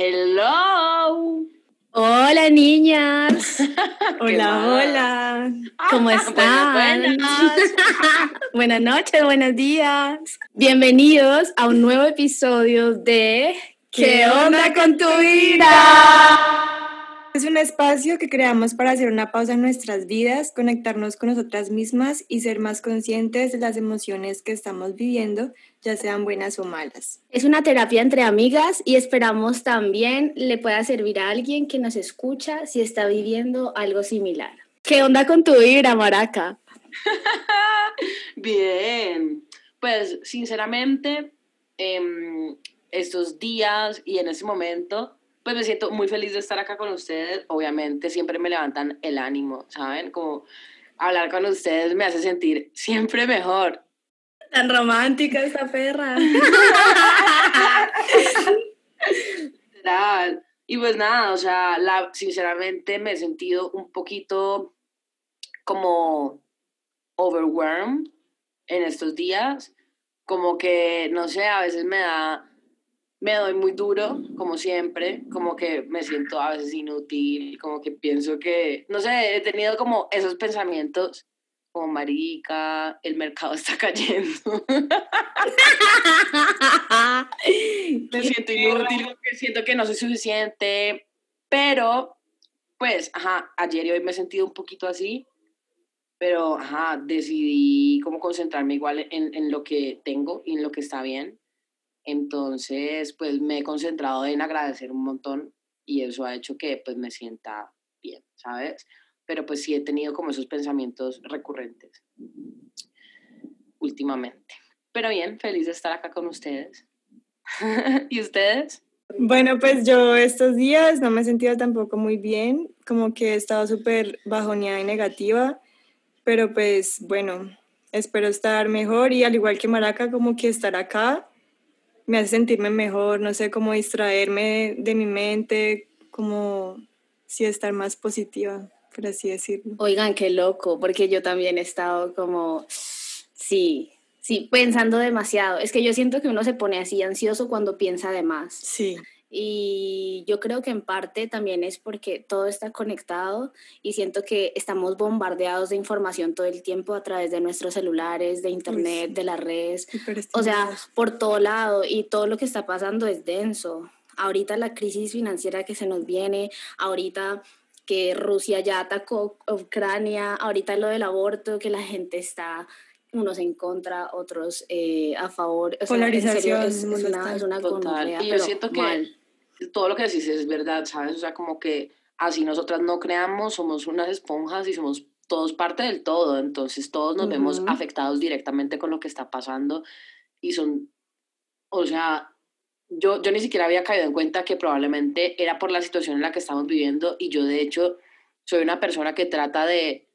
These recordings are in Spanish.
Hello. Hola niñas. hola, hola. ¿Cómo están? Buenas, buenas noches, buenos días. Bienvenidos a un nuevo episodio de ¿Qué onda con tu vida? Es un espacio que creamos para hacer una pausa en nuestras vidas, conectarnos con nosotras mismas y ser más conscientes de las emociones que estamos viviendo, ya sean buenas o malas. Es una terapia entre amigas y esperamos también le pueda servir a alguien que nos escucha si está viviendo algo similar. ¿Qué onda con tu vida, Maraca? Bien. Pues sinceramente, em, estos días y en este momento pues me siento muy feliz de estar acá con ustedes. Obviamente siempre me levantan el ánimo, ¿saben? Como hablar con ustedes me hace sentir siempre mejor. Tan romántica esta perra. Y pues nada, o sea, la, sinceramente me he sentido un poquito como overwhelmed en estos días. Como que, no sé, a veces me da me doy muy duro, como siempre, como que me siento a veces inútil, como que pienso que, no sé, he tenido como esos pensamientos como marica, el mercado está cayendo. me siento inútil, siento que no soy suficiente, pero pues, ajá, ayer y hoy me he sentido un poquito así, pero, ajá, decidí como concentrarme igual en, en lo que tengo y en lo que está bien entonces, pues me he concentrado en agradecer un montón y eso ha hecho que pues me sienta bien, ¿sabes? Pero pues sí he tenido como esos pensamientos recurrentes últimamente. Pero bien, feliz de estar acá con ustedes. ¿Y ustedes? Bueno, pues yo estos días no me he sentido tampoco muy bien, como que he estado súper bajoneada y negativa, pero pues bueno, espero estar mejor y al igual que Maraca, como que estar acá me hace sentirme mejor, no sé, cómo distraerme de mi mente, como si estar más positiva, por así decirlo. Oigan, qué loco, porque yo también he estado como, sí, sí, pensando demasiado. Es que yo siento que uno se pone así ansioso cuando piensa de más. Sí. Y yo creo que en parte también es porque todo está conectado y siento que estamos bombardeados de información todo el tiempo a través de nuestros celulares, de internet, de las redes, o sea, por todo lado y todo lo que está pasando es denso. Ahorita la crisis financiera que se nos viene, ahorita que Rusia ya atacó Ucrania, ahorita lo del aborto, que la gente está unos en contra, otros eh, a favor. Polarización. es, una, es una Total. y yo siento que todo lo que decís es verdad, ¿sabes? O sea, como que así nosotras no creamos, somos unas esponjas y somos todos parte del todo, entonces todos nos vemos afectados directamente con lo que está pasando y son, o sea, yo, yo ni siquiera había caído en cuenta que probablemente era por la situación en la que estamos viviendo y yo de hecho soy una persona que trata de,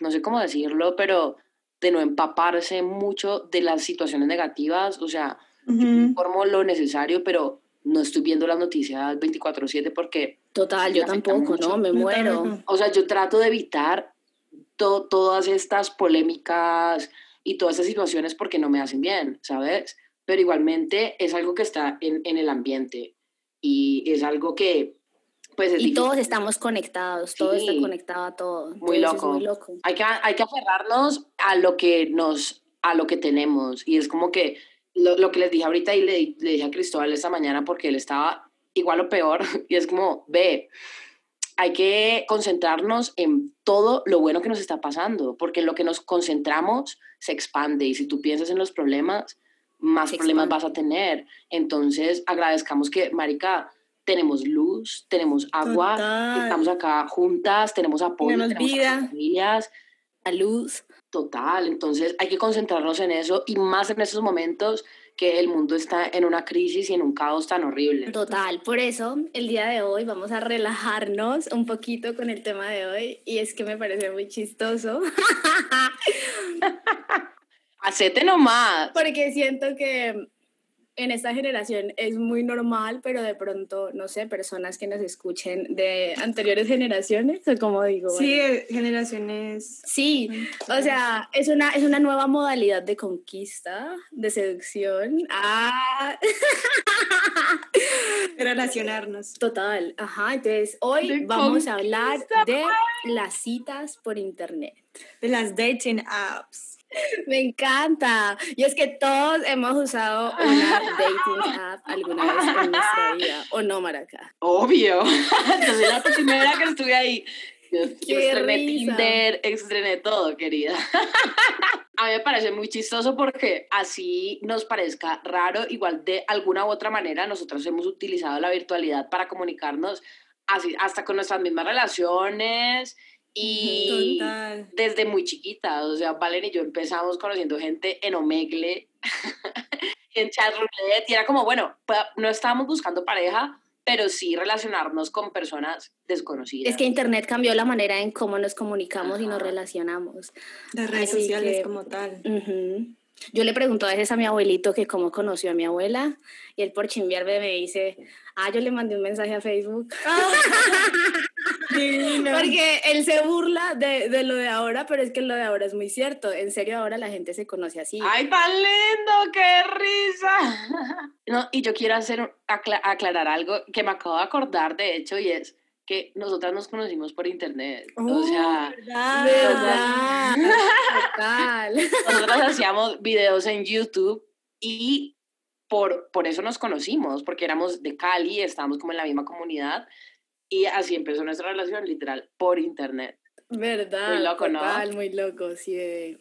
no sé cómo decirlo, pero de no empaparse mucho de las situaciones negativas, o sea, yo informo lo necesario, pero no estoy viendo las noticias 24/7 porque... Total, yo tampoco, ¿no? Me muero. O sea, yo trato de evitar todas estas polémicas y todas estas situaciones porque no me hacen bien, ¿sabes? Pero igualmente es algo que está en, en el ambiente y es algo que... Pues y todos estamos conectados, todo está conectado a todo. Muy loco. muy loco. Hay que, hay que aferrarnos a lo que nos, a lo que tenemos y es como que lo, lo, que les dije ahorita y le, le, dije a Cristóbal esta mañana porque él estaba igual o peor y es como, ve, hay que concentrarnos en todo lo bueno que nos está pasando, porque en lo que nos concentramos se expande y si tú piensas en los problemas, más problemas vas a tener. Entonces, agradezcamos que, Marica, tenemos luz, tenemos agua, estamos acá juntas, tenemos apoyo, tenemos, vida, familias, la luz. Total, entonces hay que concentrarnos en eso y más en esos momentos que el mundo está en una crisis y en un caos tan horrible. Total, por eso el día de hoy vamos a relajarnos un poquito con el tema de hoy y es que me parece muy chistoso. Hacete nomás. Porque siento que en esta generación es muy normal, pero de pronto, no sé, personas que nos escuchen de anteriores generaciones, o como digo. Sí, generaciones. Sí, o sea, es una, es una nueva modalidad de conquista, de seducción. Ah. Relacionarnos. Total, ajá. Entonces, hoy vamos a hablar de las citas por internet. De las dating apps. Me encanta. Y es que todos hemos usado una dating app alguna vez en nuestra vida, ¿o no, Maraca? Obvio. Yo soy la primera que estuve ahí. Yo, estrené Tinder, estrené todo, querida. A mí me parece muy chistoso porque así nos parezca raro, igual de alguna u otra manera nosotros hemos utilizado la virtualidad para comunicarnos así, hasta con nuestras mismas relaciones y desde muy chiquita, o sea, Valen y yo empezamos conociendo gente en Omegle, en chat y era como, bueno, pues, no estábamos buscando pareja, pero sí relacionarnos con personas desconocidas. Es que Internet cambió la manera en cómo nos comunicamos y nos relacionamos. Las redes sociales como tal. Yo le pregunto a veces a mi abuelito que cómo conoció a mi abuela y él por chimbiarme me dice, ah, yo le mandé un mensaje a Facebook. Ah. Porque él se burla de, de, lo de ahora, pero es que lo de ahora es muy cierto. En serio, ahora la gente se conoce así. ¡Ay, tan lindo! ¡Qué risa! No, y yo quiero hacer, aclarar algo que me acabo de acordar, de hecho, y es que nosotras nos conocimos por internet. o sea, ¿verdad? ¿verdad? nosotras hacíamos videos en YouTube y por, por eso nos conocimos, porque éramos de Cali, estábamos como en la misma comunidad y así empezó nuestra relación, literal, por internet. ¿Verdad? Muy loco, total, Muy loco, sí.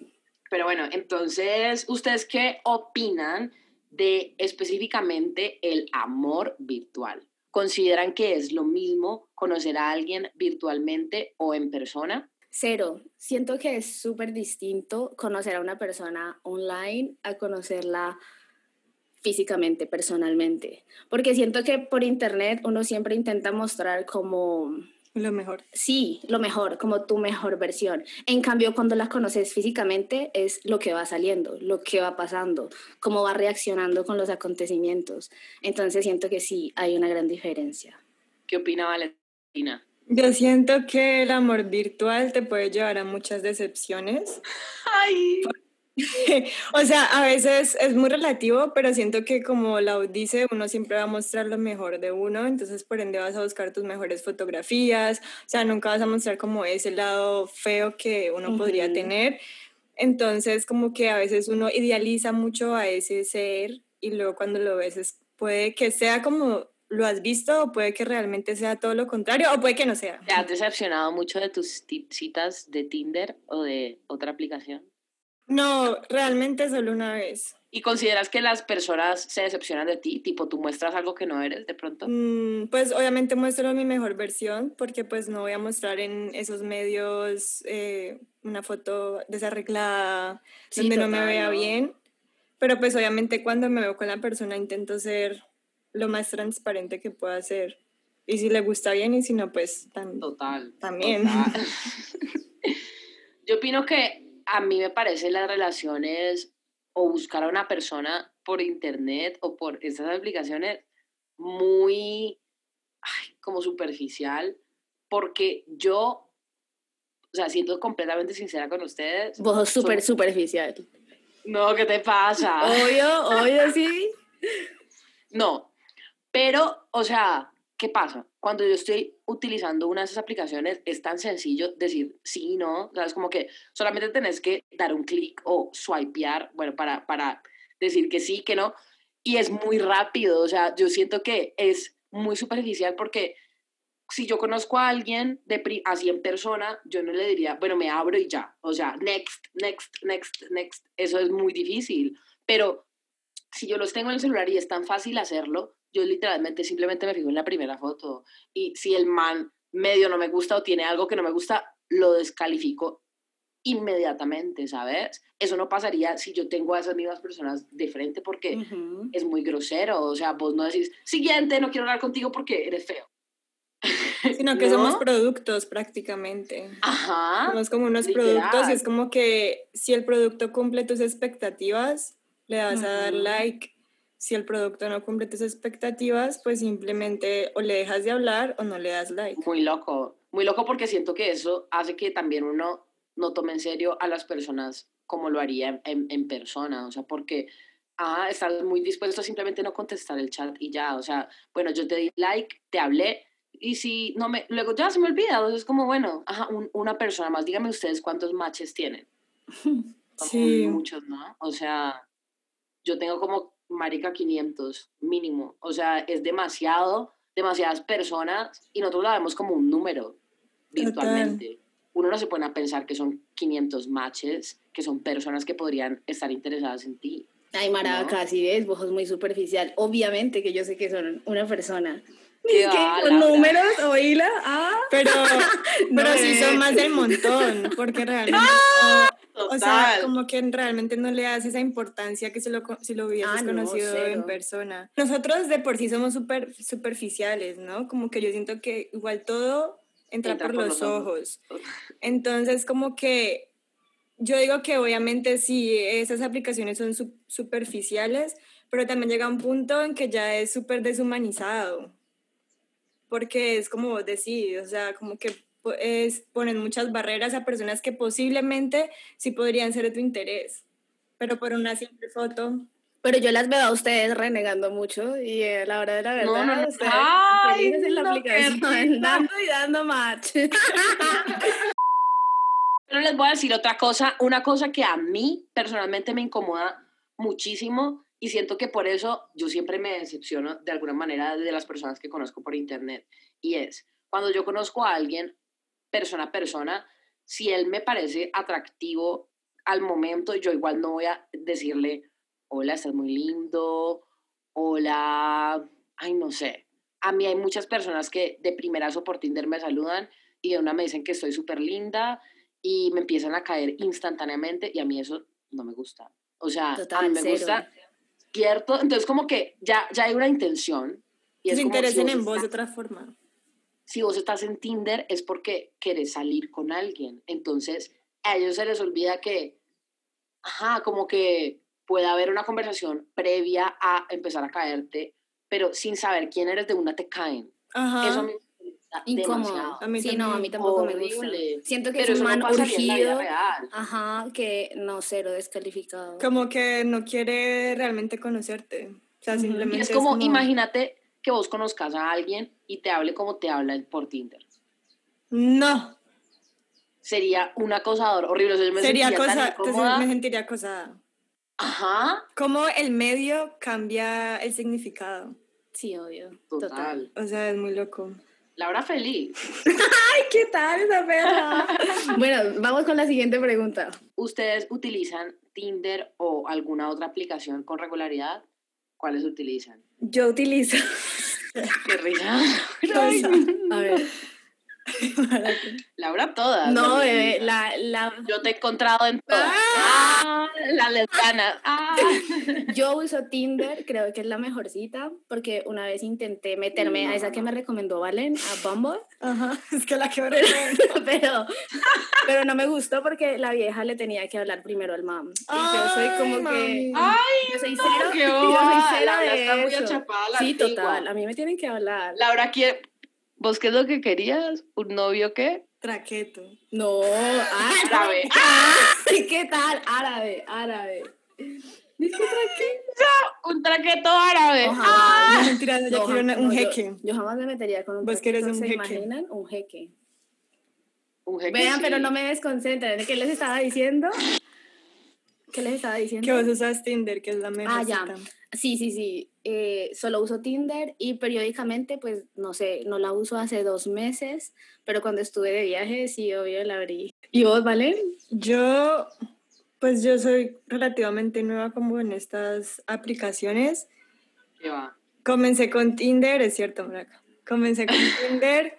Pero bueno, entonces, ¿ustedes qué opinan de específicamente el amor virtual? ¿Consideran que es lo mismo conocer a alguien virtualmente o en persona? Cero. Siento que es súper distinto conocer a una persona online a conocerla físicamente, personalmente. Porque siento que por internet uno siempre intenta mostrar como... Lo mejor. Sí, lo mejor, como tu mejor versión. En cambio, cuando la conoces físicamente es lo que va saliendo, lo que va pasando, cómo va reaccionando con los acontecimientos. Entonces siento que sí, hay una gran diferencia. ¿Qué opina Valentina? Yo siento que el amor virtual te puede llevar a muchas decepciones. Ay. o sea, a veces es muy relativo, pero siento que como la dice, uno siempre va a mostrar lo mejor de uno, entonces por ende vas a buscar tus mejores fotografías, o sea, nunca vas a mostrar como ese lado feo que uno podría tener. Entonces, como que a veces uno idealiza mucho a ese ser y luego cuando lo ves es, puede que sea como lo has visto o puede que realmente sea todo lo contrario o puede que no sea. ¿Te has decepcionado mucho de tus citas de Tinder o de otra aplicación? No, realmente solo una vez. ¿Y consideras que las personas se decepcionan de ti? Tipo, tú muestras algo que no eres de pronto. Mm, pues obviamente muestro mi mejor versión porque pues no voy a mostrar en esos medios eh, una foto desarreglada donde no me vea bien. Pero pues obviamente cuando me veo con la persona intento ser lo más transparente que pueda ser. Y si le gusta bien y si no, pues total, también. Yo opino que a mí me parece las relaciones o buscar a una persona por internet o por estas aplicaciones muy como superficial, porque yo, o sea, siendo completamente sincera con ustedes. Vos súper superficial. No, ¿qué te pasa? Obvio, obvio, sí. No, pero, o sea, ¿qué pasa? Cuando yo estoy utilizando una de esas aplicaciones, es tan sencillo decir sí, no, o sea, es como que solamente tenés que dar un clic o swipear, bueno, para, para decir que sí, que no, y es muy rápido, o sea, yo siento que es muy superficial porque si yo conozco a alguien de así en persona, yo no le diría, bueno, me abro y ya, o sea, next, next, next, next, eso es muy difícil, pero si yo los tengo en el celular y es tan fácil hacerlo, yo literalmente simplemente me fijo en la primera foto y si el man medio no me gusta o tiene algo que no me gusta, lo descalifico inmediatamente, ¿sabes? Eso no pasaría si yo tengo a esas mismas personas de frente porque es muy grosero, o sea, vos no decís, siguiente, no quiero hablar contigo porque eres feo. Sino que somos productos prácticamente. Ajá. Somos como unos productos y es como que si el producto cumple tus expectativas, le vas a dar like si el producto no cumple tus expectativas, pues simplemente o le dejas de hablar o no le das like. Muy loco, muy loco porque siento que eso hace que también uno no tome en serio a las personas como lo haría en, en persona, o sea, porque ah, estás muy dispuesto a simplemente no contestar el chat y ya, o sea, bueno, yo te di like, te hablé, y si no me, luego ya se me olvida, entonces es como, bueno, ajá, una persona más, díganme ustedes cuántos matches tienen. Sí. Muchos, ¿no? O sea, yo tengo como, marica, 500 mínimo, o sea, es demasiado, demasiadas personas y nosotros la vemos como un número virtualmente. Uno no se pone a pensar que son 500 matches, que son personas que podrían estar interesadas en ti. Ay, Maraca, así ves, vos muy superficial. Obviamente que yo sé que son una persona ¿Qué con números, oíla. Ah. Pero, pero sí son más del montón, porque realmente. ¡Ah! O sea, como que realmente no le das esa importancia que si lo, si lo hubieras ah, conocido en persona. Nosotros de por sí somos súper superficiales, ¿no? Como que yo siento que igual todo entra, por, los, ojos. Entonces, como que yo digo que obviamente sí, esas aplicaciones son superficiales, pero también llega un punto en que ya es súper deshumanizado porque es como vos decís, o sea, como que es, ponen muchas barreras a personas que posiblemente sí podrían ser de tu interés, pero por una simple foto. Pero yo las veo a ustedes renegando mucho y a la hora de la verdad, no, no, no. ustedes Ay, en la aplicación, dando y dando match. Pero les voy a decir otra cosa, una cosa que a mí personalmente me incomoda muchísimo y siento que por eso yo siempre me decepciono de alguna manera de las personas que conozco por internet. Y es, cuando yo conozco a alguien, persona a persona, si él me parece atractivo al momento, yo igual no voy a decirle, hola, estás muy lindo, hola, ay, no sé. A mí hay muchas personas que de primerazo por Tinder me saludan y de una me dicen que estoy súper linda y me empiezan a caer instantáneamente y a mí eso no me gusta. O sea, a mí me gusta ¿cierto? Entonces como que ya, ya hay una intención. Y se interesen en vos de otra forma. Si vos estás en Tinder es porque querés salir con alguien. Entonces a ellos se les olvida que, ajá, como que puede haber una conversación previa a empezar a caerte, pero sin saber quién eres de una te caen. Ajá. Eso me incómodo. A mí sí, no, a mí tampoco me gusta. Siento que es un man urgido, ajá, que no, cero descalificado. Como que no quiere realmente conocerte. O sea, simplemente es como, imagínate que vos conozcas a alguien y te hable como te habla por Tinder. No. Sería un acosador horrible. Sería cosa, me sentiría acosada. Ajá. Como el medio cambia el significado. Sí, obvio. Total. O sea, es muy loco. Laura feliz. Ay, ¿qué tal esa perra? bueno, vamos con la siguiente pregunta. ¿Ustedes utilizan Tinder o alguna otra aplicación con regularidad? ¿Cuáles utilizan? Yo utilizo. Qué risa. A ver. Laura todas. No, bebé, la, la... Yo te he encontrado en todas. ¡Ah! la lesbiana. ¡Ah! Yo uso Tinder, creo que es la mejor cita, porque una vez intenté meterme a esa que me recomendó Valen, a Bumble. Ajá, es que la que pero, pero no me gustó porque la vieja le tenía que hablar primero al mam. Y yo soy como que... ¡Ay! Yo soy cero, yo soy cero de eso. sí, total, a mí me tienen que hablar. Laura quiere ¿Vos qué es lo que querías? ¿Un novio qué? Traqueto. No, árabe. Ah, ¿Qué tal? Árabe, árabe. ¿Dice traqueto? Un traqueto árabe. ah. No, mentira, yo quiero un jeque. Yo, jamás me metería con un ¿Vos quieres un ¿Se jeque? imaginan? Un jeque. Un jeque Vean, pero no me desconcentren. ¿Qué les estaba diciendo? ¿Qué les estaba diciendo? Que vos usas Tinder, que es la mejor Ah, ya. Sí, sí, sí. Eh, solo uso Tinder y periódicamente, pues, no sé, no la uso hace dos meses, pero cuando estuve de viaje, sí, obvio, la abrí. ¿Y vos, Valen? Yo, pues yo soy relativamente nueva como en estas aplicaciones. ¿Qué va? Comencé con Tinder, es cierto, Maraca. Comencé con Tinder,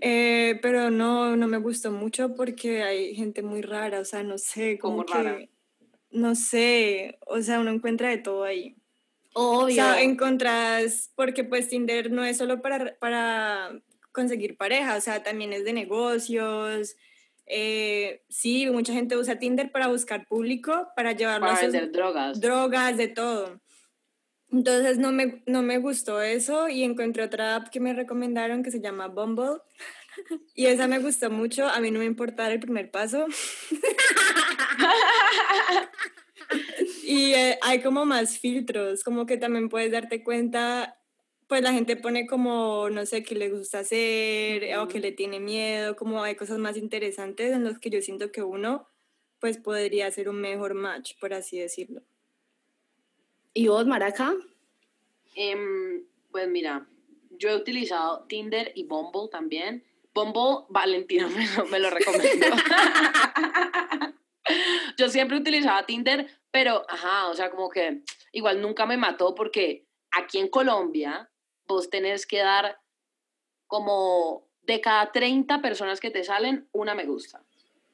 eh, pero no, no me gustó mucho porque hay gente muy rara, o sea, no sé, como que... No sé, o sea, uno encuentra de todo ahí. Obvio. O sea, encontrás, porque pues Tinder no es solo para, para conseguir pareja, o sea, también es de negocios. Eh, sí, mucha gente usa Tinder para buscar público, para llevarlo para a drogas. Drogas, de todo. Entonces no me, no me gustó eso y encontré otra app que me recomendaron que se llama Bumble. Y esa me gustó mucho. A mí no me importaba el primer paso. y eh, hay como más filtros, como que también puedes darte cuenta, pues la gente pone como, no sé, qué le gusta hacer o que le tiene miedo, como hay cosas más interesantes en los que yo siento que uno pues podría hacer un mejor match, por así decirlo. ¿Y vos, Maraca? Em, pues mira, yo he utilizado Tinder y Bumble también. Bumble, Valentina me lo, me lo recomendó. yo siempre utilizaba Tinder, pero, ajá, o sea, como que igual nunca me mató porque aquí en Colombia vos tenés que dar como de cada 30 personas que te salen, una me gusta.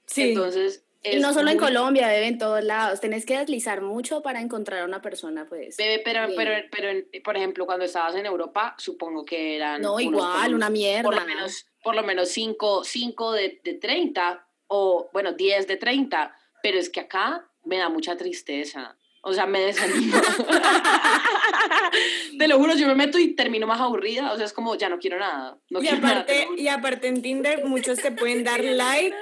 Sí. Entonces, y no solo en Colombia, bebé, en todos lados. Tenés que deslizar mucho para encontrar a una persona, pues. Bebé, pero, pero, pero, por ejemplo, cuando estabas en Europa, supongo que eran. No, igual, una mierda. Por lo menos, por lo menos cinco, cinco de, de 30, o bueno, 10 de 30. Pero es que acá me da mucha tristeza. O sea, me desanimo. Te lo juro, yo me meto y termino más aburrida. O sea, es como, ya no quiero nada. No y, aparte, y aparte en Tinder, muchos te pueden dar like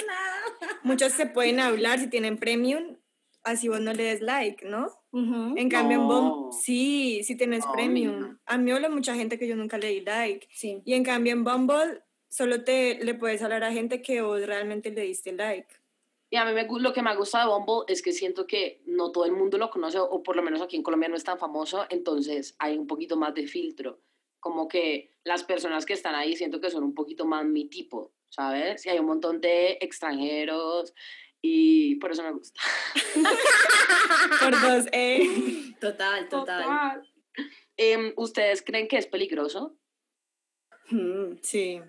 muchos se pueden hablar si tienen premium, así vos no le des like, ¿no? En cambio, en Bumble, sí, sí tienes premium. A mí habla mucha gente que yo nunca le di like. Sí. Y en cambio, en Bumble, solo te le puedes hablar a gente que vos realmente le diste like. Y a mí me, lo que me gusta de Bumble es que siento que no todo el mundo lo conoce, o por lo menos aquí en Colombia no es tan famoso, entonces hay un poquito más de filtro. Como que las personas que están ahí siento que son un poquito más mi tipo. ¿sabes? Y hay un montón de extranjeros y por eso me gusta. por dos, eh. Total, total. Em, ¿Ustedes creen que es peligroso? Mm, sí.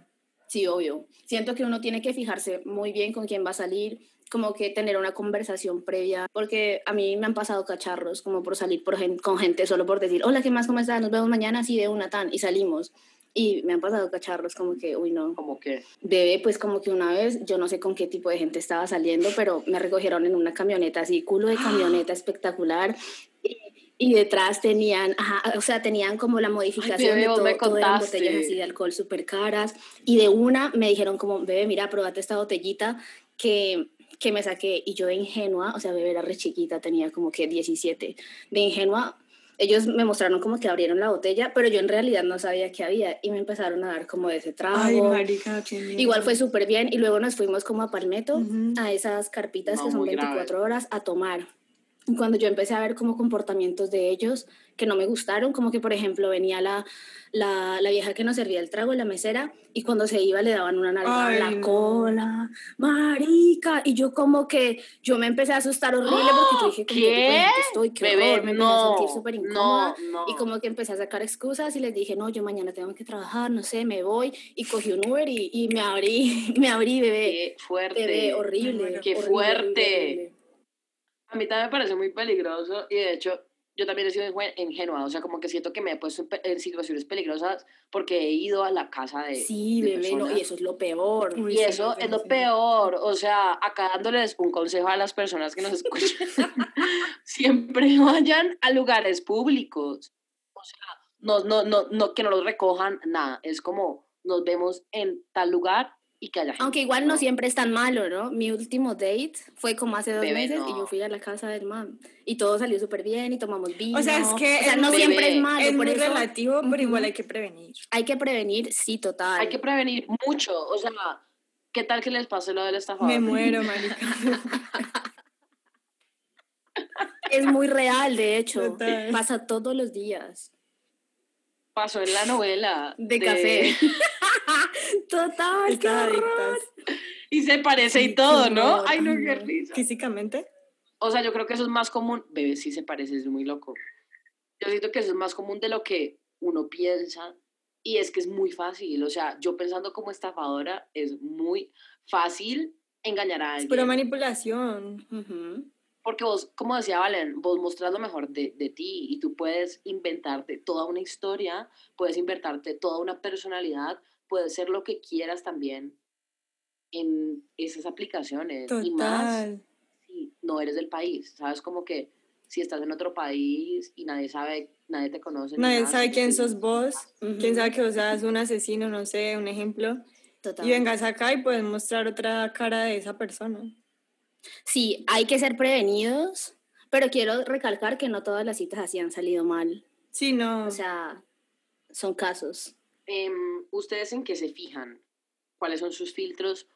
Sí, obvio. Siento que uno tiene que fijarse muy bien con quién va a salir, como que tener una conversación previa, porque a mí me han pasado cacharros como por salir por con gente solo por decir, hola, ¿qué más? ¿Cómo estás? Nos vemos mañana, sí, de una tan, y salimos. Y me han pasado cacharros como que, uy, no. ¿Cómo que? Bebé, pues como que una vez, yo no sé con qué tipo de gente estaba saliendo, pero me recogieron en una camioneta así, culo de camioneta espectacular. Y, detrás tenían, ajá, o sea, tenían como la modificación de todo, todo eran botellas así de alcohol súper caras. Y de una me dijeron como, bebé, mira, probate esta botellita que que me saqué y yo de ingenua, o sea, bebé era re chiquita, tenía como que 17, de ingenua ellos me mostraron como que abrieron la botella, pero yo en realidad no sabía qué había y me empezaron a dar como de ese trago. Ay, marica, Igual fue súper bien y luego nos fuimos como a Palmetto, a esas carpitas que son 24 horas, a tomar. Cuando yo empecé a ver como comportamientos de ellos que no me gustaron, como que por ejemplo venía la, la, la vieja que nos servía el trago, la mesera, y cuando se iba le daban una nalgada en la cola, marica, y yo como que, yo me empecé a asustar horrible porque yo dije, ¿qué? estoy? ¿Qué Bebé, me empecé a sentir súper incómoda, y como que empecé a sacar excusas y les dije, no, yo mañana tengo que trabajar, no sé, me voy, y cogí un Uber y, y me abrí, me abrí, bebé. Qué fuerte. Bebé, horrible. Qué fuerte. A mí también me parece muy peligroso y de hecho yo también he sido ingenua, o sea, como que siento que me he puesto en situaciones peligrosas porque he ido a la casa de. Sí, bebé, y eso es lo peor. y eso es lo peor, o sea, acá dándoles un consejo a las personas que nos escuchan, siempre vayan a lugares públicos, o sea, no, no, no, no, que no los recojan, nada, es como nos vemos en tal lugar y que haya Aunque igual no. siempre es tan malo, ¿no? Mi último date fue como hace dos meses y yo fui a la casa del man y todo salió súper bien y tomamos vino. O sea, es que no siempre es malo. Es muy relativo, pero igual hay que prevenir. Hay que prevenir, sí, total. Hay que prevenir mucho. O sea, ¿qué tal que les pase lo del estafador? Me muero, marica. es muy real, de hecho. Pasa todos los días. Pasó en la novela. De, café. Total, qué horror. Y se parece y todo, ¿no? Ay, no, qué risa. ¿Físicamente? O sea, yo creo que eso es más común. Bebé, sí se parece, es muy loco. Yo siento que eso es más común de lo que uno piensa. Y es que es muy fácil. O sea, yo pensando como estafadora, es muy fácil engañar a alguien. Pero manipulación. Porque vos, como decía Valen, vos mostrás lo mejor de, de, ti y tú puedes inventarte toda una historia, puedes inventarte toda una personalidad, puedes ser lo que quieras también en esas aplicaciones. Y más si no eres del país, ¿sabes? Como que si estás en otro país y nadie sabe, nadie te conoce. Nadie sabe quién sos vos, quién sabe que vos seas un asesino, no sé, un ejemplo. Y vengas acá y puedes mostrar otra cara de esa persona. Sí, hay que ser prevenidos, pero quiero recalcar que no todas las citas así han salido mal. Sí, no. O sea, son casos. Em, ¿Ustedes en qué se fijan? ¿Cuáles son sus filtros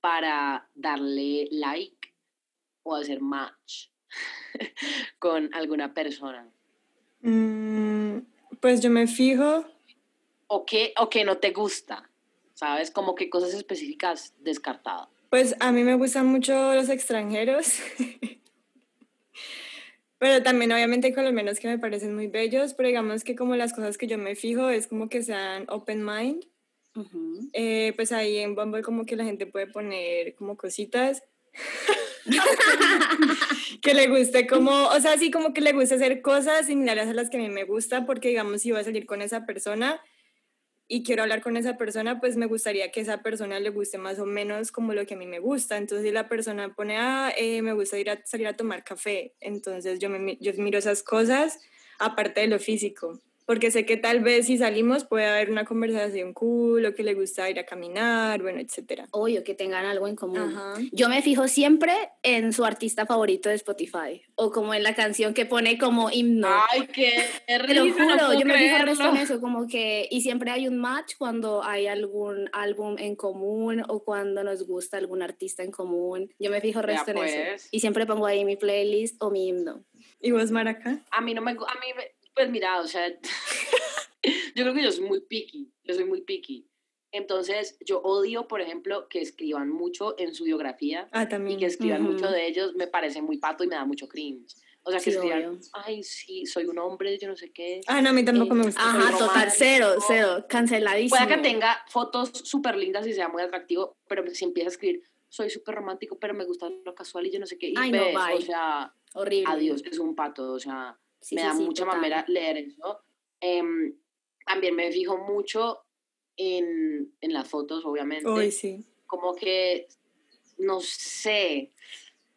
para darle like o hacer match con alguna persona? Mm, pues yo me fijo. ¿O qué, ¿O qué no te gusta? ¿Sabes? Como que cosas específicas descartadas. Pues a mí me gustan mucho los extranjeros. Pero también obviamente con los menos que me parecen muy bellos, pero digamos que como las cosas que yo me fijo es como que sean open mind. Eh, pues ahí en Bumble como que la gente puede poner como cositas. que le guste como, o sea, sí como que le guste hacer cosas similares a las que a mí me gusta, porque digamos si voy a salir con esa persona, y quiero hablar con esa persona, pues me gustaría que esa persona le guste más o menos como lo que a mí me gusta. Entonces, si la persona pone, ah, eh, me gusta ir a, salir a tomar café, entonces yo, me, yo miro esas cosas aparte de lo físico porque sé que tal vez si salimos puede haber una conversación cool o que le gusta ir a caminar, bueno, etcétera. Obvio, que tengan algo en común. Yo me fijo siempre en su artista favorito de Spotify o como en la canción que pone como himno. Ay, qué Te lo juro, yo me fijo resto en eso, como que, y siempre hay un match cuando hay algún álbum en común o cuando nos gusta algún artista en común. Yo me fijo resto en eso. Pues. Y siempre pongo ahí mi playlist o mi himno. ¿Y vos, Maraca? A mí no me, a mí pues mira, o sea, yo creo que yo soy muy picky, yo soy muy picky. Entonces, yo odio, por ejemplo, que escriban mucho en su biografía ah, también. y que escriban mucho de ellos, me parece muy pato y me da mucho cringe. O sea, que escriban, ay, sí, soy un hombre, yo no sé qué. Ah, no, a mí tampoco me gusta. Ajá, total, cero, cero, canceladísimo. Puede que tenga fotos súper lindas y sea muy atractivo, pero si empieza a escribir, soy súper romántico, pero me gusta lo casual y yo no sé qué. Y ay, no, bye. o sea, horrible. Adiós, es un pato, o sea me da mucha mamera leer eso. Em, también me fijo mucho en, en las fotos, obviamente. Hoy sí. Como que, no sé,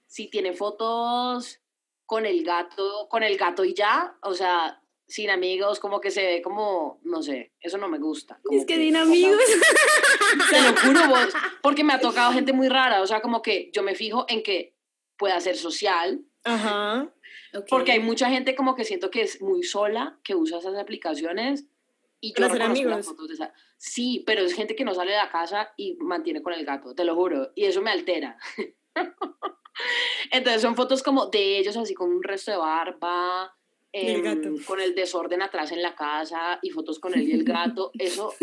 si tiene fotos con el gato, con el gato y ya, o sea, sin amigos, como que se ve como, no sé, eso no me gusta. es que, sin amigos. Te lo juro vos, porque me ha tocado gente muy rara, o sea, como que yo me fijo en que pueda ser social. Ajá. Porque hay mucha gente como que siento que es muy sola, que usa esas aplicaciones. Y yo no amigos. Fotos de esa. Sí, pero es gente que no sale de la casa y mantiene con el gato, te lo juro. Y eso me altera. Entonces son fotos como de ellos así con un resto de barba, Em, con el desorden atrás en la casa y fotos con él y el gato, eso.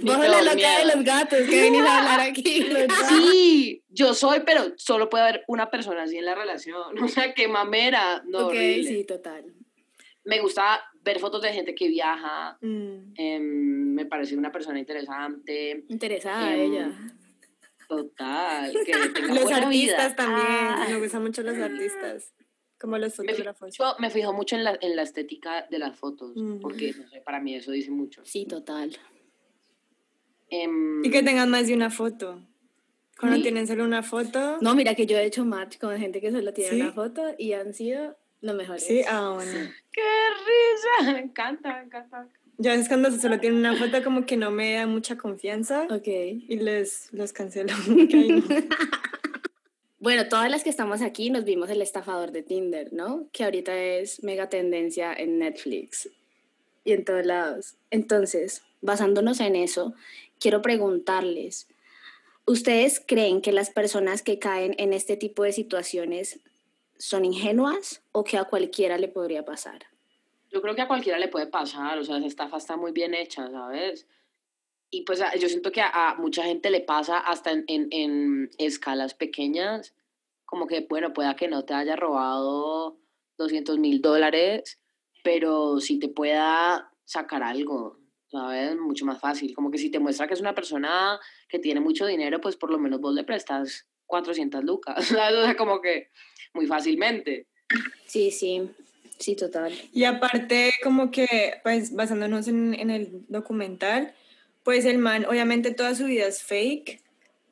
Vos la loca de los gatos que venís a hablar aquí. Sí, yo soy, pero solo puede haber una persona así en la relación. O sea, qué mamera. No, ok, sí, total. Me gusta ver fotos de gente que viaja. Mm. Em, me parece una persona interesante. Interesada em, ella. Total. Que los artistas también. Ah. Me gustan mucho los artistas. Como los fotógrafos. Me fijo, me fijo mucho en la, en la, estética de las fotos, porque no sé, para mí eso dice mucho. Sí, total. Em, y que tengan más de una foto. Cuando tienen solo una foto. No, mira que yo he hecho match con gente que solo tiene una foto y han sido lo mejores. Sí, ah, bueno. ¡Qué risa! Me encanta, me encanta. Yo es cuando solo tienen una foto como que no me da mucha confianza. Ok. Y les los cancelo. Bueno, todas las que estamos aquí nos vimos el estafador de Tinder, ¿no? Que ahorita es mega tendencia en Netflix y en todos lados. Entonces, basándonos en eso, quiero preguntarles, ¿ustedes creen que las personas que caen en este tipo de situaciones son ingenuas o que a cualquiera le podría pasar? Yo creo que a cualquiera le puede pasar, o sea, esa estafa está muy bien hecha, ¿sabes? Y pues yo siento que a, mucha gente le pasa hasta en, en, en, escalas pequeñas, como que, bueno, pueda que no te haya robado 200 mil dólares, pero si te pueda sacar algo, ¿sabes? Mucho más fácil. Como que si te muestra que es una persona que tiene mucho dinero, pues por lo menos vos le prestas 400 lucas, ¿sabes? O sea, como que muy fácilmente. Sí, sí, sí, total. Y aparte, como que, pues basándonos en, en el documental, pues el man, obviamente toda su vida es fake,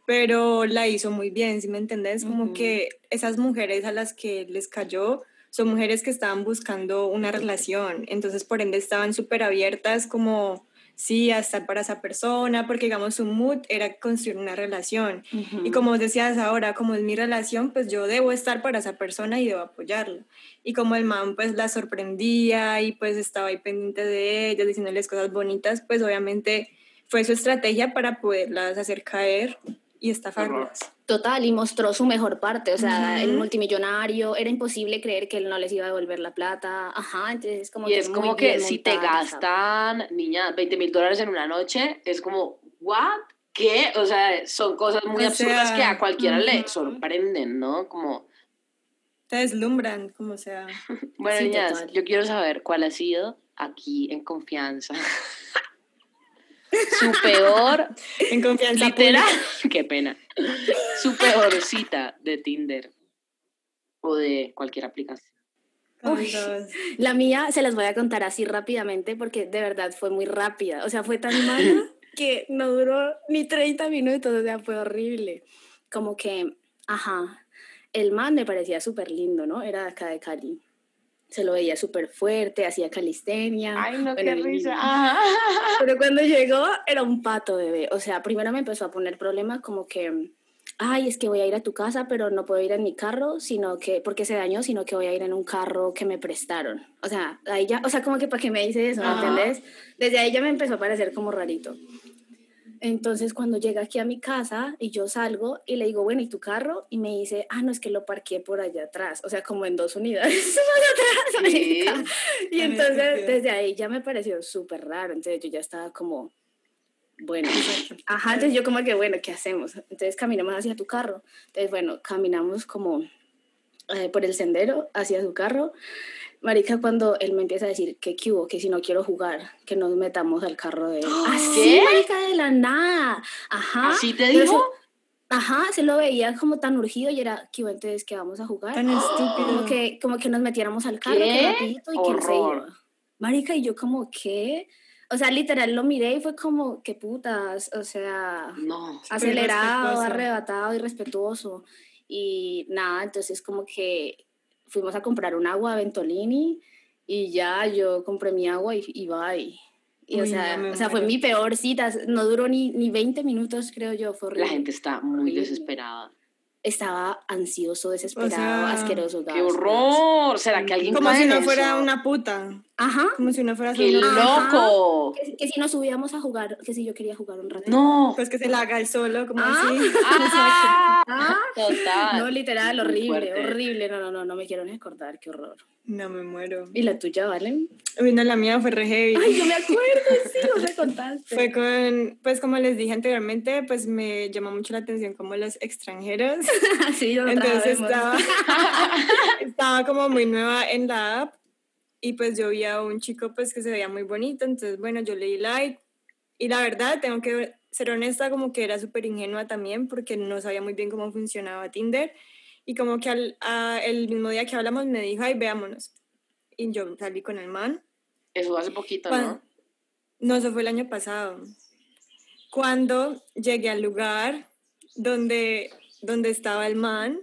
pero la hizo muy bien, ¿sí me entendés? Como que esas mujeres a las que les cayó son mujeres que estaban buscando una relación, entonces por ende estaban súper abiertas como sí a estar para esa persona, porque digamos su mood era construir una relación. Y como decías ahora, como es mi relación, pues yo debo estar para esa persona y debo apoyarla. Y como el man pues la sorprendía y pues estaba ahí pendiente de ella, diciéndoles cosas bonitas, pues obviamente fue su estrategia para poderlas hacer caer y estafarlas. Total, y mostró su mejor parte, o sea, el multimillonario, era imposible creer que él no les iba a devolver la plata, ajá, entonces como y es como que si te gastan, niña, 20 mil dólares en una noche, es como, ¿what? ¿Qué? O sea, son cosas muy absurdas que a cualquiera le sorprenden, ¿no? Como... Te deslumbran, como sea. bueno, niñas, yo quiero saber cuál ha sido aquí en confianza su peor. En confianza. Literal. Qué pena. Su peor cita de Tinder o de cualquier aplicación. la mía se las voy a contar así rápidamente porque de verdad fue muy rápida. O sea, fue tan mala que no duró ni 30 minutos. O sea, fue horrible. Como que, ajá, el man me parecía súper lindo, ¿no? Era de acá de Cali se lo veía súper fuerte, hacía calistenia. Ay, no, qué risa. Pero cuando llegó era un pato bebé. O sea, primero me empezó a poner problemas como que, ay, es que voy a ir a tu casa, pero no puedo ir en mi carro, sino que, porque se dañó, sino que voy a ir en un carro que me prestaron. O sea, ahí ya, o sea, como que para qué me dice eso, ¿me? Desde ahí ya me empezó a parecer como rarito. Entonces cuando llega aquí a mi casa y yo salgo y le digo, bueno, ¿y tu carro? Y me dice, ah, no, es que lo parqué por allá atrás, o sea, como en dos unidades. y entonces desde ahí ya me pareció súper raro, entonces yo ya estaba como, bueno, ajá, entonces yo como que, bueno, ¿qué hacemos? Entonces caminamos hacia tu carro. Entonces, bueno, caminamos como eh, por el sendero hacia su carro Marica, cuando él me empieza a decir que qué hubo, que si no quiero jugar, que nos metamos al carro de él. Así, marica, de la nada. Ajá. ¿Así te dijo? ajá, se lo veía como tan urgido y era, ¿qué entonces que vamos a jugar? Tan estúpido. Como que, como que nos metiéramos al carro, que rapidito y que se iba. Marica, y yo como, ¿qué? O sea, literal lo miré y fue como, qué putas, o sea, no, acelerado, arrebatado, irrespetuoso. Y nada, entonces como que fuimos a comprar un agua a Ventolini y ya yo compré mi agua y, y bye. Y, o, sea, o sea, fue mi peor cita, no duró ni, ni 20 minutos, creo yo. Fue La gente está muy desesperada estaba ansioso, desesperado, asqueroso. ¡Qué horror! ¿Será que alguien Como si no fuera una puta. Ajá. Como si no fuera ¡Qué loco! Que, si nos subíamos a jugar, que si yo quería jugar un rato. No. Pues que se la haga el solo, como ah. así. Ah. Total. No, literal, horrible, horrible. No, no, no, no me quiero ni acordar, qué horror. No me muero. ¿Y la tuya, Valen? Bueno, la mía fue re heavy. Ay, yo me acuerdo, sí, lo me contaste. Fue con, pues como les dije anteriormente, pues me llamó mucho la atención como los extranjeros. sí, lo Entonces estaba, estaba como muy nueva en la app y pues yo vi a un chico pues que se veía muy bonito, entonces bueno, yo le di like y la verdad tengo que ser honesta como que era súper ingenua también porque no sabía muy bien cómo funcionaba Tinder y como que al, el mismo día que hablamos me dijo, ay, veámonos. Y yo salí con el man. Eso hace poquito, ¿no? No, eso fue el año pasado. Cuando llegué al lugar donde, donde estaba el man,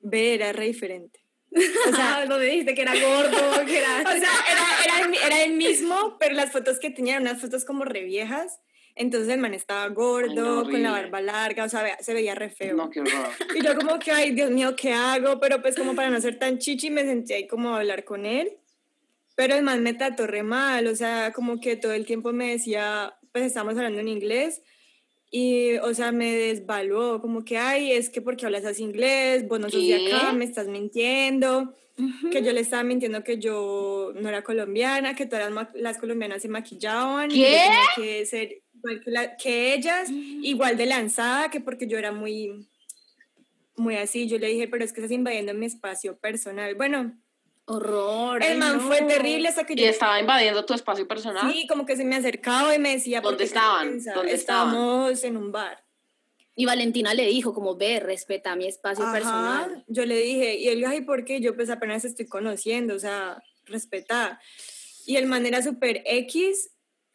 ve, era re diferente. O sea, no me dijiste que era gordo, que era... o sea, era, era, el, era, el, mismo, pero las fotos que tenía eran unas fotos como re viejas. Entonces el man estaba gordo, con la barba larga, o sea, se veía re feo. No, qué horror. Y yo como que, ay, Dios mío, ¿qué hago? Pero pues como para no ser tan chichi, me sentí ahí como a hablar con él. Pero el man me trató re mal, o sea, como que todo el tiempo me decía, pues estamos hablando en inglés, y, o sea, me desvaluó, como que, ay, es que porque hablas así inglés, vos no sos de acá, me estás mintiendo, que yo le estaba mintiendo que yo no era colombiana, que todas las, colombianas se maquillaban, ¿Qué? y que ser que, ellas, igual de lanzada, que porque yo era muy, muy así, yo le dije, pero es que estás invadiendo mi espacio personal. Bueno, horror. El man fue terrible hasta que ¿Y estaba invadiendo tu espacio personal? Sí, como que se me acercaba y me decía... ¿Dónde estaban? ¿Dónde Estábamos en un bar. Y Valentina le dijo, como, ve, respeta mi espacio personal. Yo le dije, y él dijo, ¿y por qué? Yo pues apenas estoy conociendo, o sea, respeta. Y el man era súper X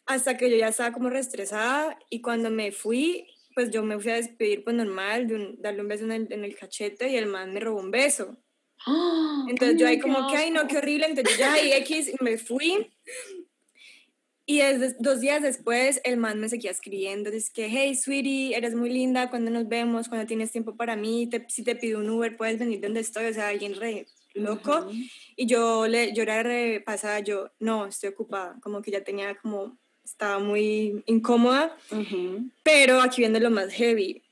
hasta que yo ya estaba como restresada y cuando me fui, pues yo me fui a despedir pues normal, de darle un beso en el, en el, cachete y el man me robó un beso. Entonces yo ahí como que, ay no, qué horrible, entonces yo ya ahí X me fui. Y desde, dos días después el man me seguía escribiendo, dice que, hey, sweetie, eres muy linda, cuando nos vemos, cuando tienes tiempo para mí, te, si te pido un Uber, puedes venir donde estoy, o sea, alguien re loco. Y yo, le, yo era repasada, yo, no, estoy ocupada, como que ya tenía como estaba muy incómoda, pero aquí viendo lo más heavy.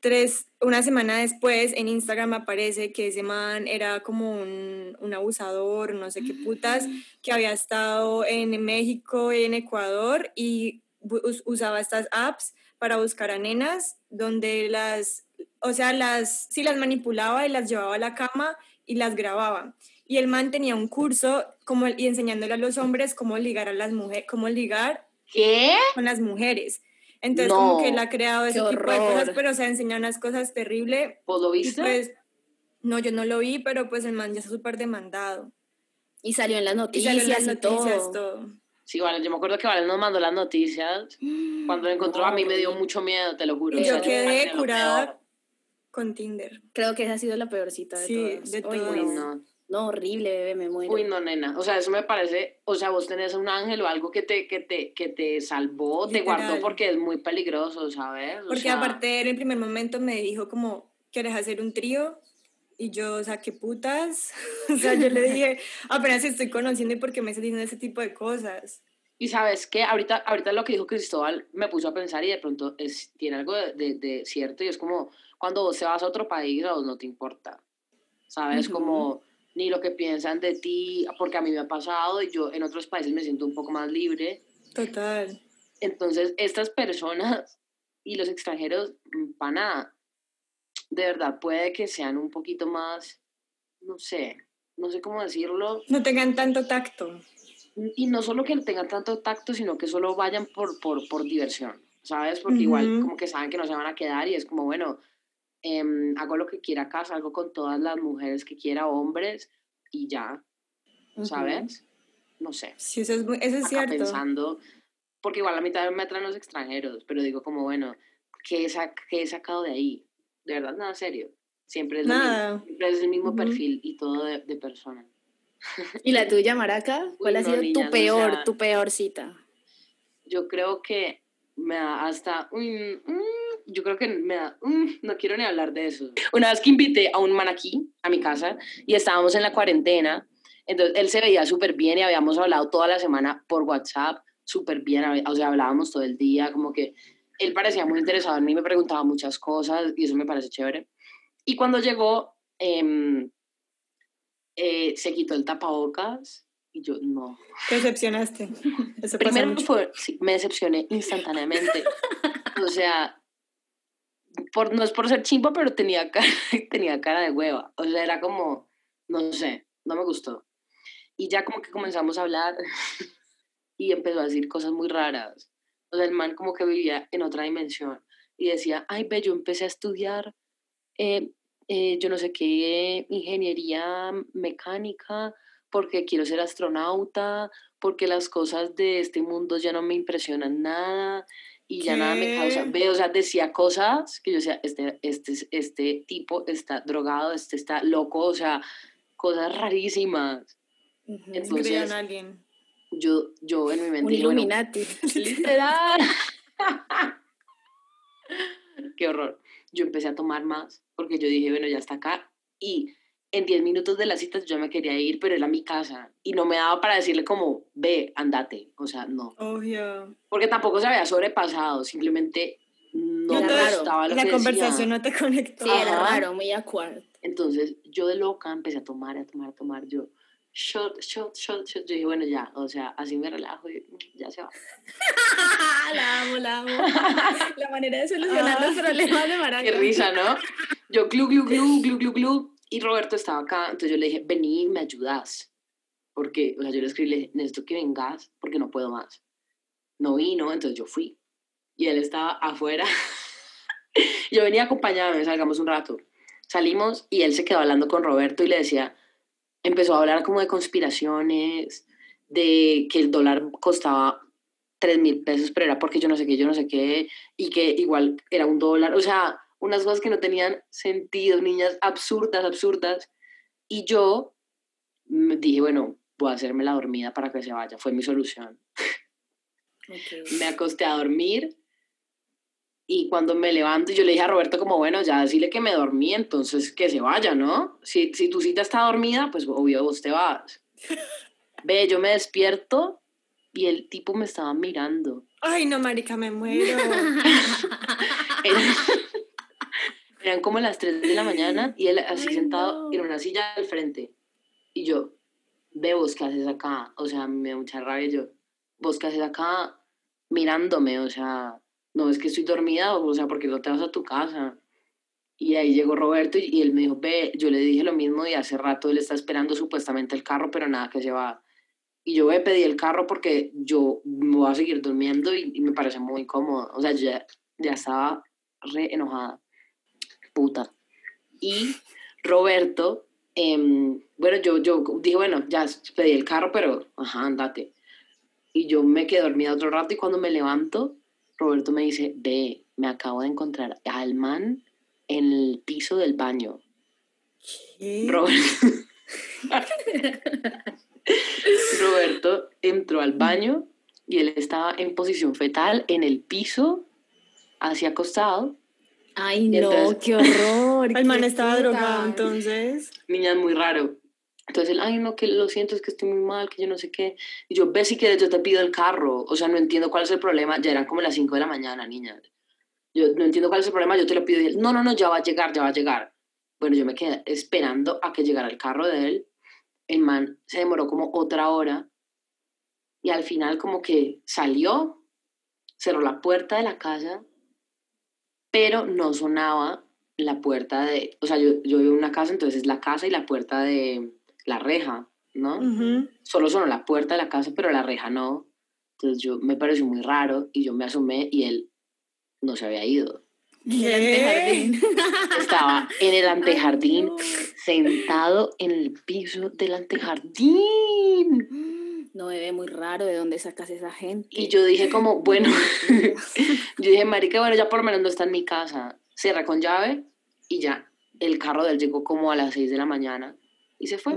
Tres, una semana después en Instagram aparece que ese man era como un, un abusador, no sé qué putas, que había estado en México y en Ecuador y usaba estas apps para buscar a nenas donde las, o sea, las, sí las manipulaba y las llevaba a la cama y las grababa y el man tenía un curso como, y enseñándole a los hombres cómo ligar a las mujeres, cómo ligar ¿Qué? con las mujeres. Entonces, como que él ha creado ese tipo de cosas, pero se ha enseñado unas cosas terribles. ¿Vos lo viste? Pues, no, yo no lo vi, pero pues el man ya está súper demandado. Y salió en las noticias y, salió en las noticias, todo. Sí, vale, yo me acuerdo que Vale nos mandó las noticias. Cuando lo encontró a mí me dio mucho miedo, te lo juro. Y yo quedé curada con Tinder. Creo que esa ha sido la peor cita de sí, de todas. No, horrible, bebé, me muero. Uy, no, nena. O sea, eso me parece, o sea, vos tenés un ángel o algo que te, que te, que te salvó, te guardó porque es muy peligroso, ¿sabes? porque aparte, en el primer momento me dijo como, ¿quieres hacer un trío? Y yo, o sea, ¿qué putas? o sea, yo le dije, apenas estoy conociendo y por qué me estás diciendo ese tipo de cosas. Y sabes qué, ahorita, ahorita lo que dijo Cristóbal me puso a pensar y de pronto es, tiene algo de, de, cierto y es como cuando vos te vas a otro país a vos no te importa, ¿sabes? Como ni lo que piensan de ti, porque a mí me ha pasado y yo en otros países me siento un poco más libre. Total. Entonces, estas personas y los extranjeros, mm, para nada, de verdad puede que sean un poquito más, no sé, no sé cómo decirlo. No tengan tanto tacto. Y no solo que tengan tanto tacto, sino que solo vayan por, por, por diversión, ¿sabes? Porque igual como que saben que no se van a quedar y es como, bueno, Em, hago lo que quiera acá, salgo con todas las mujeres que quiera, hombres, y ya, ¿sabes? No sé. Sí, eso es, eso es cierto. pensando, porque igual a mitad me atraen los extranjeros, pero digo como, bueno, ¿qué he, he sacado de ahí? De verdad, nada serio. Siempre es, Nada. siempre es el mismo perfil y todo de, de, persona. ¿Y la tuya, Maraca? ¿Cuál ha sido tu peor, tu peor cita? Yo creo que me da hasta... un yo creo que me da, mm, no quiero ni hablar de eso. Una vez que invité a un man aquí, a mi casa, y estábamos en la cuarentena, entonces él se veía súper bien y habíamos hablado toda la semana por WhatsApp, súper bien, o sea, hablábamos todo el día, como que él parecía muy interesado en mí, me preguntaba muchas cosas y eso me parece chévere. Y cuando llegó, em, eh, se quitó el tapabocas y yo no. ¿Te decepcionaste? Primero fue, sí, me decepcioné instantáneamente. o sea, por, no es por ser chimpa, pero tenía cara, tenía cara de hueva. O sea, era como, no sé, no me gustó. Y ya como que comenzamos a hablar y empezó a decir cosas muy raras. O sea, el man como que vivía en otra dimensión y decía, ay, ve, yo empecé a estudiar, eh, eh, yo no sé qué, ingeniería mecánica, porque quiero ser astronauta, porque las cosas de este mundo ya no me impresionan nada y ya nada me causa, veo, o sea, decía cosas que yo decía, este, este, este tipo está drogado, este está loco, o sea, cosas rarísimas. Entonces, a alguien. Yo, yo en mi mente... Un Illuminati. literal. Qué horror. Yo empecé a tomar más porque yo dije, bueno, ya está acá. Y en 10 minutos de la cita yo me quería ir, pero era mi casa y no me daba para decirle como, ve, andate, o sea, no. Obvio. Porque tampoco se había sobrepasado, simplemente no me gustaba lo La conversación no te conectó. Sí, era raro, muy acuerdo. Entonces yo de loca empecé a tomar, a tomar, a tomar, yo shot, shot, shot, shot. Yo dije, bueno, ya, o sea, así me relajo y ya se va. la amo, la amo. La manera de solucionar los problemas de Maraca. Qué risa, ¿no? Yo glu, glu, glu, glu, glu, glu y Roberto estaba acá, entonces yo le dije, vení, me ayudas. Porque, o sea, yo le escribí, le dije, necesito que vengas porque no puedo más. No vino, entonces yo fui. Y él estaba afuera. yo venía acompañado, salgamos un rato. Salimos y él se quedó hablando con Roberto y le decía, empezó a hablar como de conspiraciones, de que el dólar costaba tres mil pesos, pero era porque yo no sé qué, yo no sé qué, y que igual era un dólar, o sea, unas cosas que no tenían sentido, niñas absurdas, absurdas. Y yo dije, bueno, voy a hacerme la dormida para que se vaya, fue mi solución. Me acosté a dormir y cuando me levanto, yo le dije a Roberto como, bueno, ya decirle que me dormí, entonces que se vaya, ¿no? Si, si tu cita está dormida, pues obvio vos te vas. Ve, yo me despierto y el tipo me estaba mirando. Ay, no, marica, me muero. eran, como las 3 de la mañana y él así sentado en una silla al frente. Y yo, ve vos qué haces acá. O sea, me da mucha rabia yo, vos qué haces acá mirándome, o sea, no es que estoy dormida, o sea, porque no te vas a tu casa. Y ahí llegó Roberto y, él me dijo, ve, yo le dije lo mismo y hace rato él está esperando supuestamente el carro, pero nada que se va. Y yo a pedir el carro porque yo me voy a seguir durmiendo y, me parece muy cómodo. O sea, ya, ya estaba re enojada. Puta. Y Roberto, em, bueno, yo, yo dije, bueno, ya pedí el carro, pero, ajá, andate. Y yo me quedé dormida otro rato y cuando me levanto, Roberto me dice, ve, me acabo de encontrar al man en el piso del baño. Roberto. entró al baño y él estaba en posición fetal en el piso, hacia acostado. Ay, no, qué horror. el man estaba drogado entonces. Niña, muy raro. Entonces él, ay, no, que lo siento, es que estoy muy mal, que yo no sé qué. Y yo, ve si quieres, yo te pido el carro. O sea, no entiendo cuál es el problema. Ya eran como las 5 de la mañana, niña. Yo no entiendo cuál es el problema, yo te lo pido. Y él, no, no, no, ya va a llegar, ya va a llegar. Bueno, yo me quedé esperando a que llegara el carro de él. El man se demoró como otra hora. Y al final como que salió, cerró la puerta de la casa, pero no sonaba la puerta de, o sea, yo, yo vivo en una casa, entonces es la casa y la puerta de, la reja, ¿no? Solo sonó la puerta de la casa, pero la reja no. Entonces yo me pareció muy raro y yo me asomé y él no se había ido. ¿Qué? Estaba en el antejardín, sentado en el piso del antejardín. No me ve muy raro de dónde sacas esa gente. Y yo dije como, bueno, yo dije, marica, bueno, ya por lo menos no está en mi casa. Cierra con llave y ya. El carro de él llegó como a las 6 de la mañana y se fue.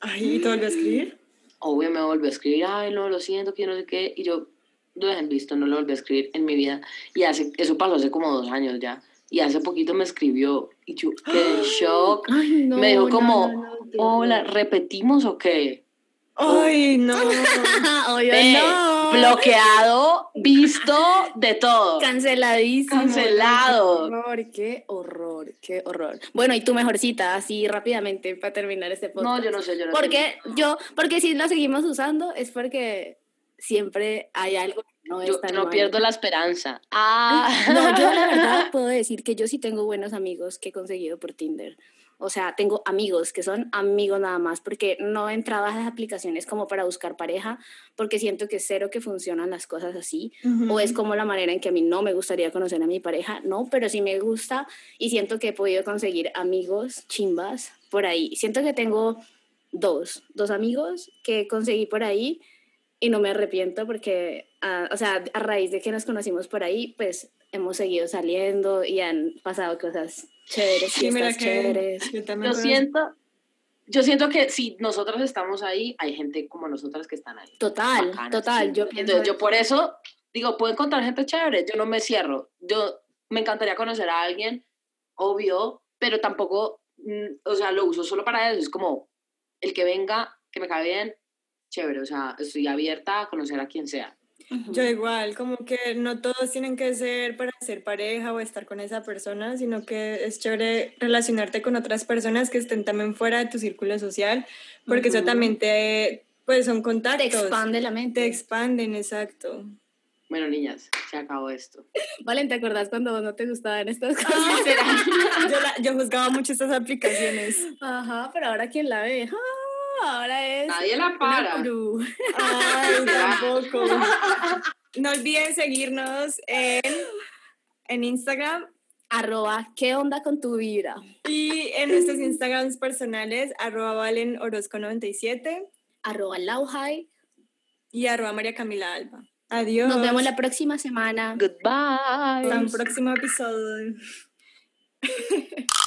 Ay, ¿y te volvió a escribir? Obvio me volvió a escribir, ay, no, lo siento, que no sé qué, y yo lo dejé visto, no lo volví a escribir en mi vida, y hace, eso pasó hace como dos años ya, y hace poquito me escribió, y yo quedé en shock, me dijo como, hola, ¿repetimos o qué? Ay, no. Oye, no. Bloqueado, visto, de todo. Canceladísimo. Cancelado. Qué horror, qué horror, qué horror. Bueno, y tu mejor cita, así rápidamente para terminar este podcast. No, yo no sé, yo no porque Yo, porque si lo seguimos usando es porque siempre hay algo que no yo, no pierdo la esperanza. Ah. No, yo la verdad puedo decir que yo sí tengo buenos amigos que he conseguido por Tinder. O sea, tengo amigos que son amigos nada más, porque no he entrado a esas aplicaciones como para buscar pareja, porque siento que cero que funcionan las cosas así, o es como la manera en que a mí no me gustaría conocer a mi pareja, no, pero sí me gusta y siento que he podido conseguir amigos chimbas por ahí. Siento que tengo dos, dos amigos que conseguí por ahí y no me arrepiento porque, ah, o sea, a raíz de que nos conocimos por ahí, pues hemos seguido saliendo y han pasado cosas chéveres, sí, mira chéveres. Yo, también yo siento, yo siento que si nosotros estamos ahí, hay gente como nosotras que están ahí. Total, total. Yo, Entonces, yo por eso digo, puedo encontrar gente chévere, yo no me cierro. Yo me encantaría conocer a alguien, obvio, pero tampoco, mm, o sea, lo uso solo para eso. Es como el que venga, que me cae bien, chévere. O sea, estoy abierta a conocer a quien sea. Yo igual, como que no todos tienen que ser para ser pareja o estar con esa persona, sino que es chévere relacionarte con otras personas que estén también fuera de tu círculo social, porque eso también te, pues son contactos. Te expande la mente. Te expanden, exacto. Bueno, niñas, se acabó esto. Valen, ¿te acordás cuando no te gustaban estas cosas? yo, yo juzgaba mucho estas aplicaciones. Ajá, pero ahora quién la ve. Ahora es. Nadie la para. Ay, tampoco. No olviden seguirnos en, en Instagram. Arroba, ¿qué onda con tu vibra? Y en nuestros Instagrams personales, arroba Valen 97. Arroba Lauhai. Y arroba María Camila Alba. Adiós. Nos vemos la próxima semana. Goodbye. Hasta un próximo episodio.